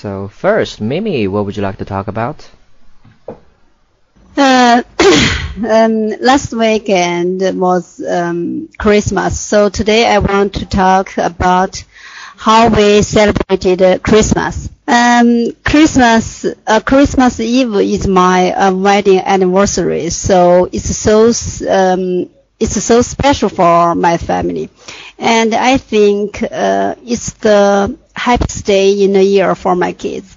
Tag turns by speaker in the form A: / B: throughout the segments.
A: So first, Mimi, what would you like to talk about?
B: Uh, um, last weekend was um, Christmas, so today I want to talk about how we celebrated uh, Christmas. Um, Christmas, uh, Christmas Eve is my uh, wedding anniversary, so it's so um, it's so special for my family, and I think uh, it's the happiest day in the year for my kids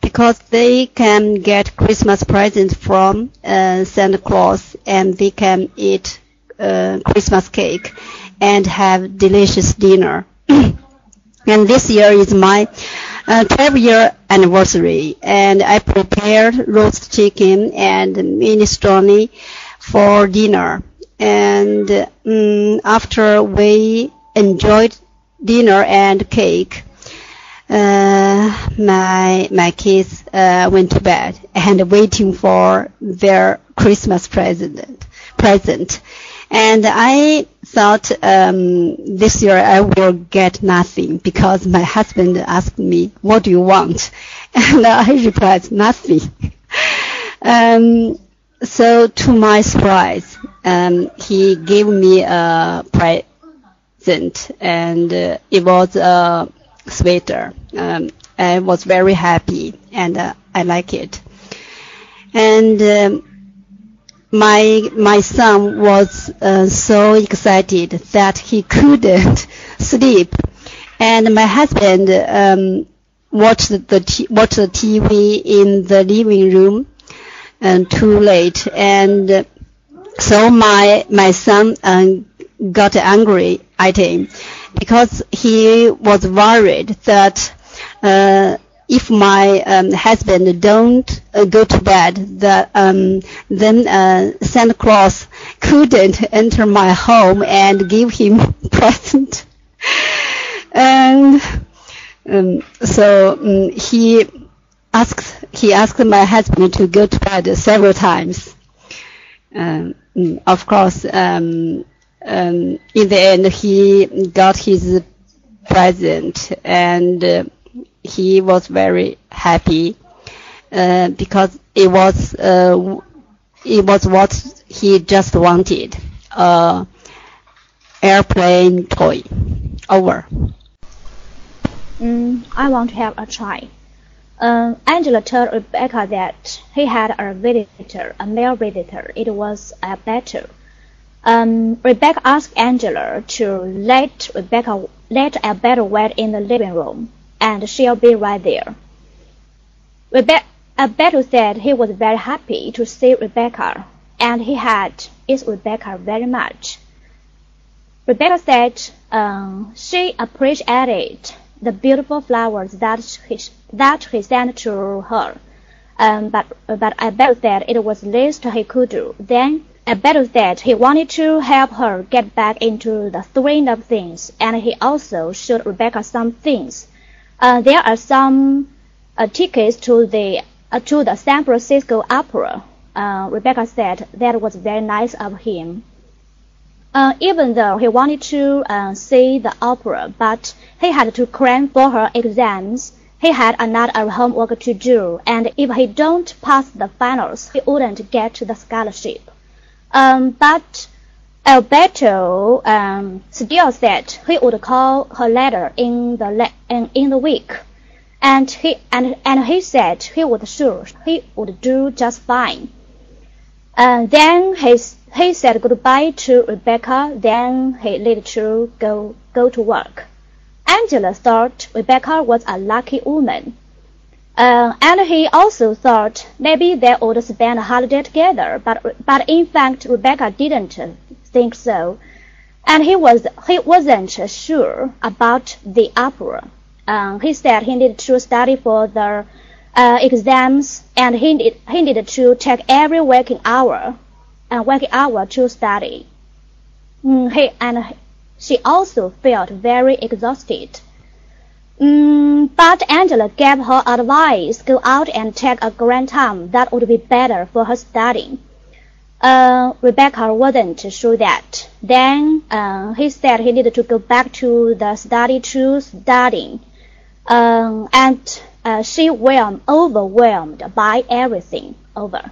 B: because they can get Christmas presents from uh, Santa Claus and they can eat uh, Christmas cake and have delicious dinner. and this year is my uh, 12 year anniversary and I prepared roast chicken and minestrone for dinner. And um, after we enjoyed dinner and cake, uh, my my kids uh, went to bed and waiting for their Christmas present present, and I thought um, this year I will get nothing because my husband asked me, "What do you want?" and I replied, "Nothing." um, so to my surprise, um, he gave me a present, and uh, it was a sweater. Um, I was very happy and uh, I like it. And um, my my son was uh, so excited that he couldn't sleep, and my husband um, watched the t- watched the TV in the living room, and too late, and so my my son um, got angry at him because he was worried that uh, if my um, husband don't uh, go to bed, that um, then uh, Santa Claus couldn't enter my home and give him present. and um, so um, he asked he asked my husband to go to bed several times. Um, of course, um, in the end, he got his present and uh, he was very happy uh, because it was uh, it was what he just wanted a airplane toy. Over.
C: Mm, I want to have a try. Um, Angela told Rebecca that he had a visitor, a male visitor. It was a battle. Um, Rebecca asked Angela to let Rebecca let Alberto wait in the living room, and she'll be right there. Rebecca, Alberto said he was very happy to see Rebecca, and he had is Rebecca very much. Rebecca said um, she appreciated the beautiful flowers that he, that he sent to her, um, but but Alberto said it was least he could do. Then Alberto said he wanted to help her get back into the swing of things, and he also showed Rebecca some things. Uh, there are some uh, tickets to the uh, to the San Francisco Opera. Uh, Rebecca said that was very nice of him. Uh, even though he wanted to uh, see the opera, but he had to cram for her exams. He had another homework to do, and if he don't pass the finals, he wouldn't get the scholarship. Um, but Alberto um, still said he would call her later in the le- in, in the week, and he and and he said he would sure he would do just fine. And then he he said goodbye to Rebecca. Then he left to go go to work. Angela thought Rebecca was a lucky woman. Uh, and he also thought maybe they would spend a holiday together, but but in fact Rebecca didn't think so, and he was he wasn't sure about the opera. Um, he said he needed to study for the uh, exams, and he needed, he needed to take every waking hour, and uh, working hour to study. Mm, he and she also felt very exhausted. Mm, but Angela gave her advice, go out and take a grand time. That would be better for her studying. Uh, Rebecca wasn't sure that. Then uh, he said he needed to go back to the study to studying. Um, and uh, she was overwhelmed by everything. Over.